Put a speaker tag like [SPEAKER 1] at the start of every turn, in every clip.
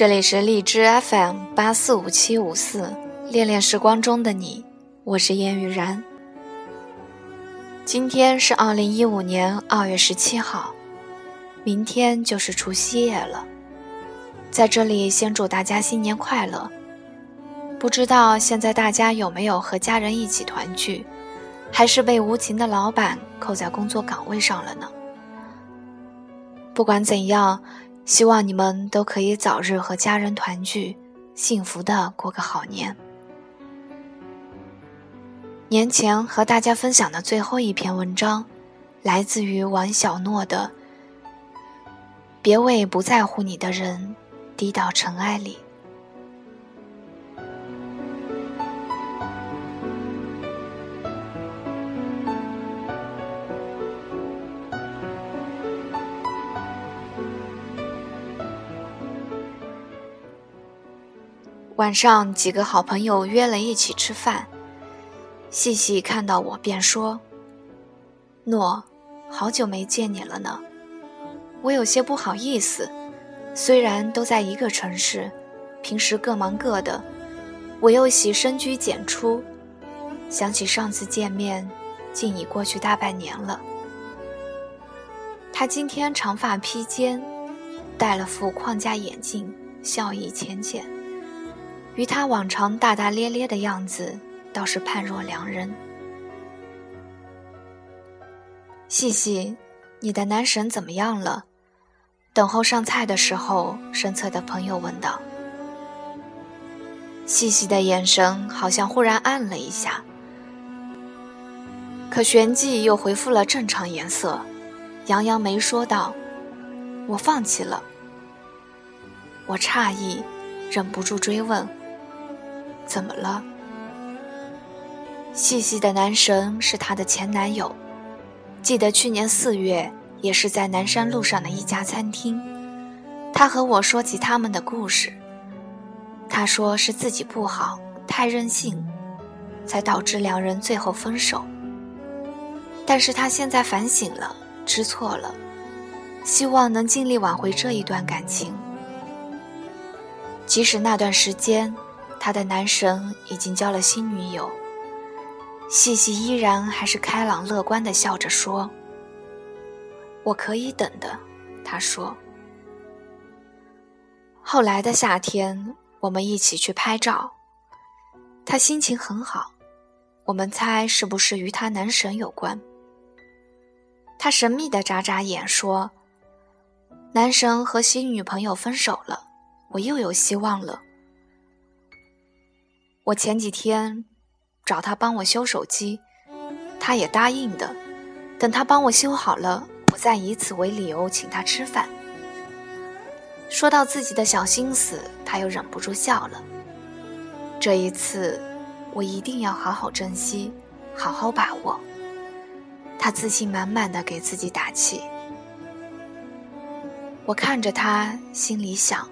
[SPEAKER 1] 这里是荔枝 FM 八四五七五四，恋恋时光中的你，我是烟雨然。今天是二零一五年二月十七号，明天就是除夕夜了。在这里先祝大家新年快乐。不知道现在大家有没有和家人一起团聚，还是被无情的老板扣在工作岗位上了呢？不管怎样。希望你们都可以早日和家人团聚，幸福的过个好年。年前和大家分享的最后一篇文章，来自于王小诺的《别为不在乎你的人低到尘埃里》。晚上，几个好朋友约了一起吃饭。细细看到我，便说：“诺，好久没见你了呢，我有些不好意思。虽然都在一个城市，平时各忙各的，我又喜深居简出。想起上次见面，竟已过去大半年了。”他今天长发披肩，戴了副框架眼镜，笑意浅浅。与他往常大大咧咧的样子，倒是判若两人。细细，你的男神怎么样了？等候上菜的时候，身侧的朋友问道。细细的眼神好像忽然暗了一下，可旋即又恢复了正常颜色，扬扬眉说道：“我放弃了。”我诧异，忍不住追问。怎么了？细细的男神是她的前男友，记得去年四月，也是在南山路上的一家餐厅，他和我说起他们的故事。他说是自己不好，太任性，才导致两人最后分手。但是他现在反省了，知错了，希望能尽力挽回这一段感情，即使那段时间。他的男神已经交了新女友，细细依然还是开朗乐观的笑着说：“我可以等的。”他说。后来的夏天，我们一起去拍照，他心情很好，我们猜是不是与他男神有关？他神秘的眨眨眼说：“男神和新女朋友分手了，我又有希望了。”我前几天找他帮我修手机，他也答应的。等他帮我修好了，我再以此为理由请他吃饭。说到自己的小心思，他又忍不住笑了。这一次，我一定要好好珍惜，好好把握。他自信满满的给自己打气。我看着他，心里想，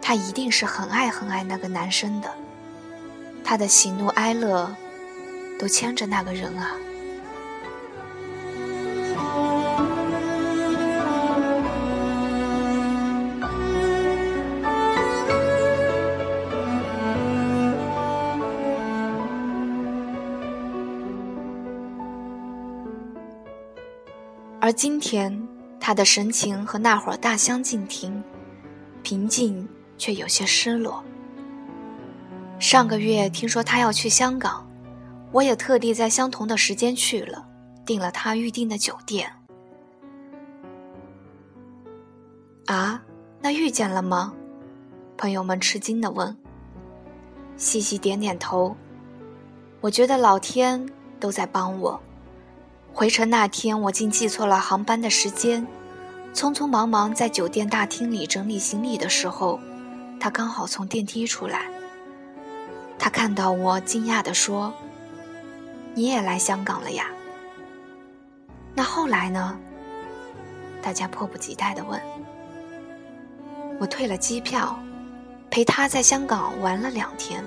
[SPEAKER 1] 他一定是很爱很爱那个男生的。他的喜怒哀乐，都牵着那个人啊。而今天，他的神情和那会儿大相径庭，平静却有些失落。上个月听说他要去香港，我也特地在相同的时间去了，订了他预定的酒店。啊，那遇见了吗？朋友们吃惊的问。细细点点头。我觉得老天都在帮我。回程那天，我竟记错了航班的时间，匆匆忙忙在酒店大厅里整理行李的时候，他刚好从电梯出来。他看到我，惊讶地说：“你也来香港了呀？那后来呢？”大家迫不及待地问。我退了机票，陪他在香港玩了两天，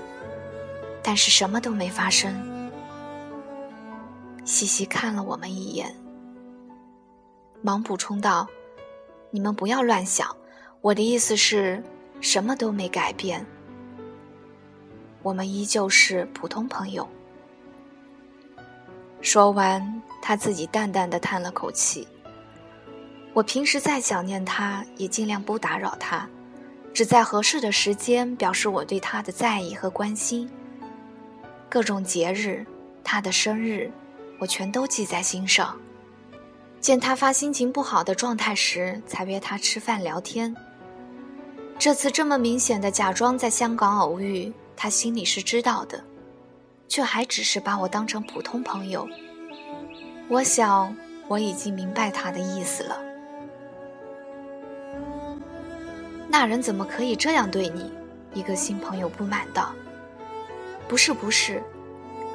[SPEAKER 1] 但是什么都没发生。西西看了我们一眼，忙补充道：“你们不要乱想，我的意思是，什么都没改变，我们依旧是普通朋友。说完，他自己淡淡的叹了口气。我平时再想念他，也尽量不打扰他，只在合适的时间表示我对他的在意和关心。各种节日，他的生日，我全都记在心上。见他发心情不好的状态时，才约他吃饭聊天。这次这么明显的假装在香港偶遇，他心里是知道的，却还只是把我当成普通朋友。我想我已经明白他的意思了。那人怎么可以这样对你？一个新朋友不满道。不是不是，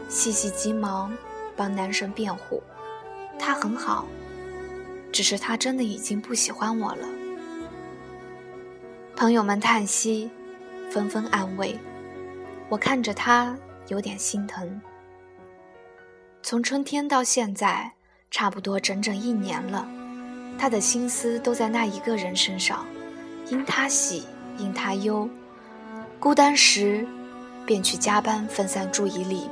[SPEAKER 1] 细细急忙帮男神辩护，他很好，只是他真的已经不喜欢我了。朋友们叹息，纷纷安慰。我看着他，有点心疼。从春天到现在，差不多整整一年了，他的心思都在那一个人身上，因他喜，因他忧。孤单时，便去加班分散注意力；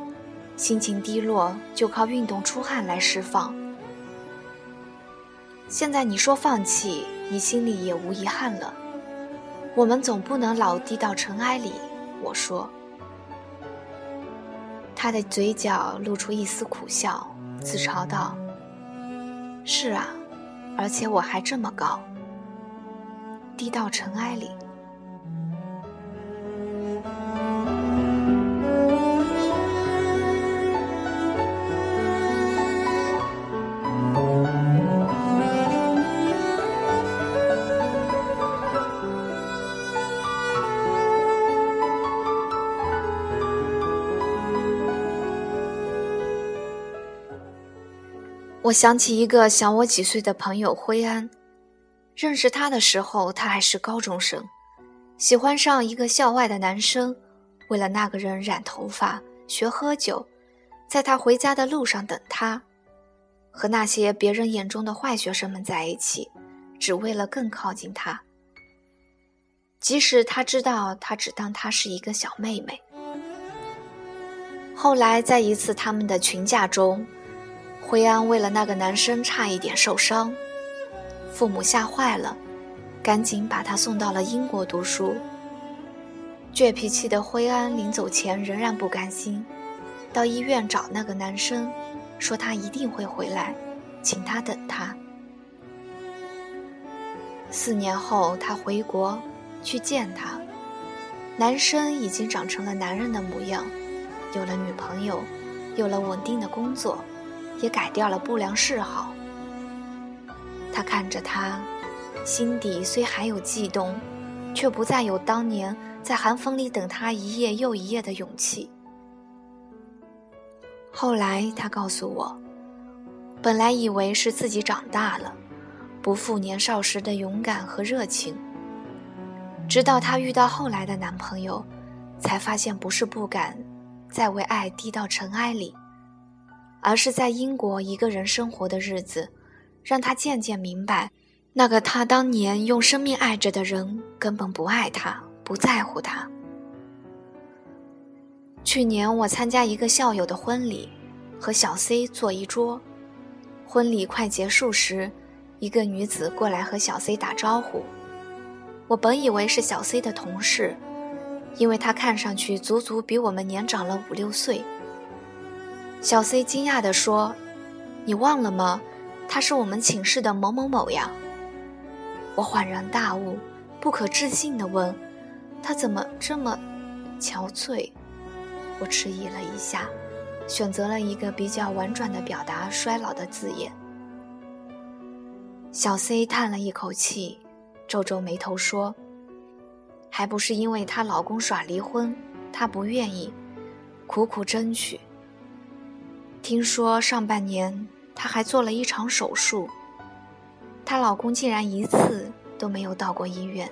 [SPEAKER 1] 心情低落，就靠运动出汗来释放。现在你说放弃，你心里也无遗憾了。我们总不能老低到尘埃里，我说。他的嘴角露出一丝苦笑，自嘲道：“是啊，而且我还这么高，低到尘埃里。”我想起一个小我几岁的朋友灰安，认识他的时候，他还是高中生，喜欢上一个校外的男生，为了那个人染头发、学喝酒，在他回家的路上等他，和那些别人眼中的坏学生们在一起，只为了更靠近他。即使他知道他只当她是一个小妹妹。后来在一次他们的群架中。灰安为了那个男生差一点受伤，父母吓坏了，赶紧把他送到了英国读书。倔脾气的灰安临走前仍然不甘心，到医院找那个男生，说他一定会回来，请他等他。四年后他回国去见他，男生已经长成了男人的模样，有了女朋友，有了稳定的工作。也改掉了不良嗜好。他看着他，心底虽还有悸动，却不再有当年在寒风里等他一夜又一夜的勇气。后来他告诉我，本来以为是自己长大了，不复年少时的勇敢和热情。直到她遇到后来的男朋友，才发现不是不敢再为爱低到尘埃里。而是在英国一个人生活的日子，让他渐渐明白，那个他当年用生命爱着的人根本不爱他，不在乎他。去年我参加一个校友的婚礼，和小 C 坐一桌。婚礼快结束时，一个女子过来和小 C 打招呼。我本以为是小 C 的同事，因为她看上去足足比我们年长了五六岁。小 C 惊讶地说：“你忘了吗？他是我们寝室的某某某呀。”我恍然大悟，不可置信地问：“他怎么这么憔悴？”我迟疑了一下，选择了一个比较婉转的表达衰老的字眼。小 C 叹了一口气，皱皱眉头说：“还不是因为她老公耍离婚，她不愿意，苦苦争取。”听说上半年她还做了一场手术，她老公竟然一次都没有到过医院。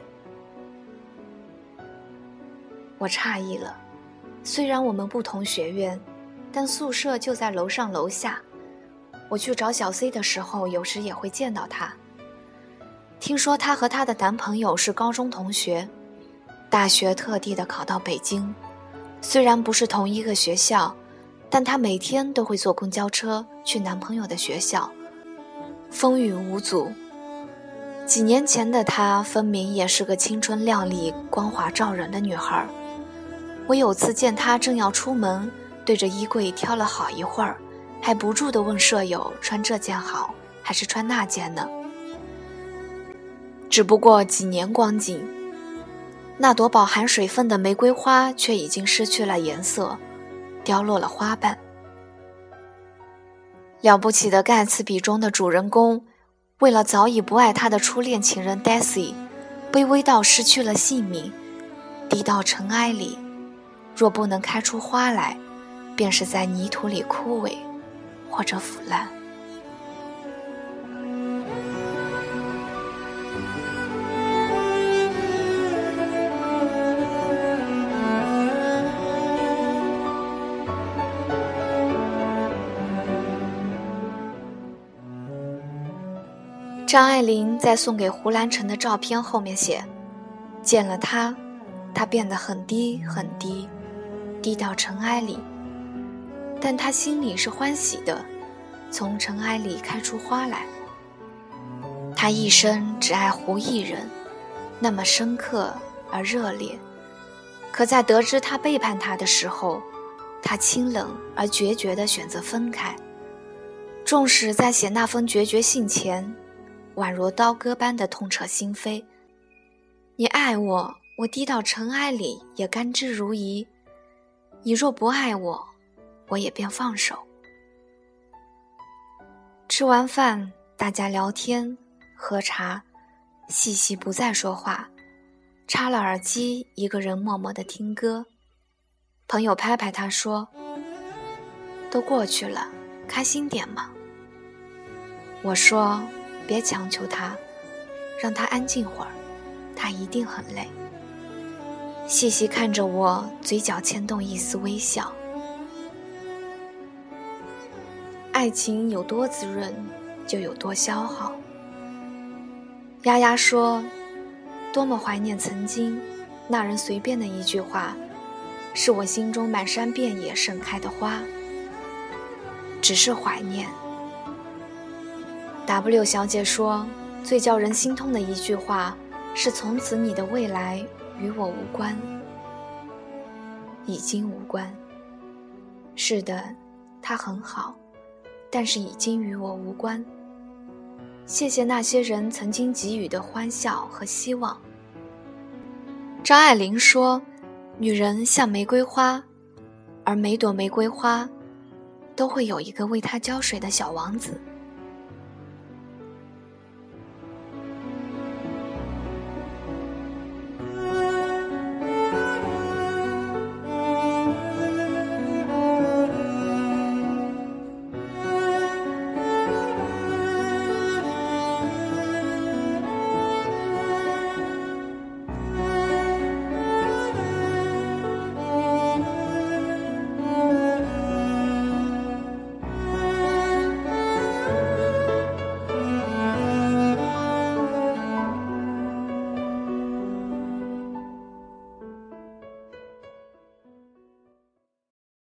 [SPEAKER 1] 我诧异了，虽然我们不同学院，但宿舍就在楼上楼下。我去找小 C 的时候，有时也会见到她。听说她和她的男朋友是高中同学，大学特地的考到北京，虽然不是同一个学校，但她每天都会坐公交车去男朋友的学校，风雨无阻。几年前的她，分明也是个青春靓丽、光华照人的女孩。我有次见她正要出门，对着衣柜挑了好一会儿，还不住地问舍友：“穿这件好，还是穿那件呢？”只不过几年光景，那朵饱含水分的玫瑰花却已经失去了颜色，凋落了花瓣。了不起的盖茨比中的主人公，为了早已不爱他的初恋情人 Daisy，卑微到失去了性命，低到尘埃里。若不能开出花来，便是在泥土里枯萎，或者腐烂。张爱玲在送给胡兰成的照片后面写：“见了他，他变得很低很低，低到尘埃里。但他心里是欢喜的，从尘埃里开出花来。他一生只爱胡一人，那么深刻而热烈。可在得知他背叛他的时候，他清冷而决绝地选择分开。纵使在写那封决绝信前。”宛若刀割般的痛彻心扉。你爱我，我低到尘埃里也甘之如饴；你若不爱我，我也便放手。吃完饭，大家聊天、喝茶，细细不再说话，插了耳机，一个人默默的听歌。朋友拍拍他说：“都过去了，开心点嘛。”我说。别强求他，让他安静会儿，他一定很累。细细看着我，嘴角牵动一丝微笑。爱情有多滋润，就有多消耗。丫丫说：“多么怀念曾经，那人随便的一句话，是我心中满山遍野盛开的花。只是怀念。” W 小姐说：“最叫人心痛的一句话是‘从此你的未来与我无关’，已经无关。是的，他很好，但是已经与我无关。谢谢那些人曾经给予的欢笑和希望。”张爱玲说：“女人像玫瑰花，而每朵玫瑰花都会有一个为她浇水的小王子。”